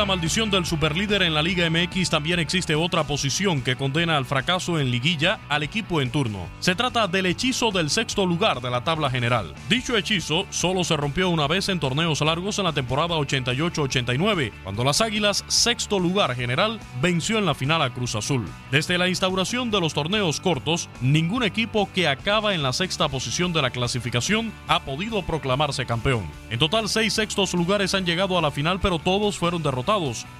La maldición del superlíder en la Liga MX, también existe otra posición que condena al fracaso en liguilla al equipo en turno. Se trata del hechizo del sexto lugar de la tabla general. Dicho hechizo solo se rompió una vez en torneos largos en la temporada 88-89, cuando las Águilas, sexto lugar general, venció en la final a Cruz Azul. Desde la instauración de los torneos cortos, ningún equipo que acaba en la sexta posición de la clasificación ha podido proclamarse campeón. En total, seis sextos lugares han llegado a la final, pero todos fueron derrotados,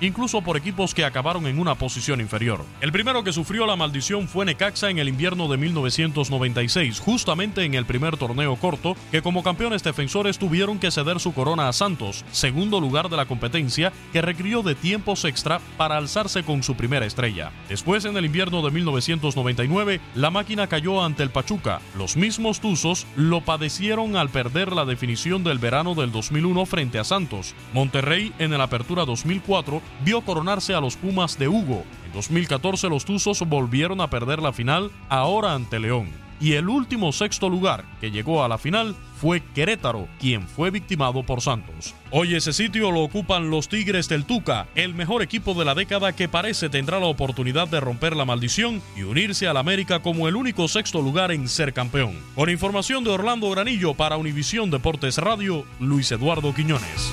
incluso por equipos que acabaron en una posición inferior. El primero que sufrió la maldición fue Necaxa en el invierno de 1996, justamente en el primer torneo corto, que como campeones defensores tuvieron que ceder su corona a Santos, segundo lugar de la competencia, que requirió de tiempos extra para alzarse con su primera estrella. Después, en el invierno de 1999, la máquina cayó ante el Pachuca. Los mismos Tuzos lo padecieron al perder la definición del verano del 2001 frente a Santos. Monterrey, en el apertura 2004 vio coronarse a los Pumas de Hugo. En 2014 los Tuzos volvieron a perder la final, ahora ante León. Y el último sexto lugar que llegó a la final fue Querétaro, quien fue victimado por Santos. Hoy ese sitio lo ocupan los Tigres del Tuca, el mejor equipo de la década que parece tendrá la oportunidad de romper la maldición y unirse al América como el único sexto lugar en ser campeón. Con información de Orlando Granillo para Univisión Deportes Radio, Luis Eduardo Quiñones.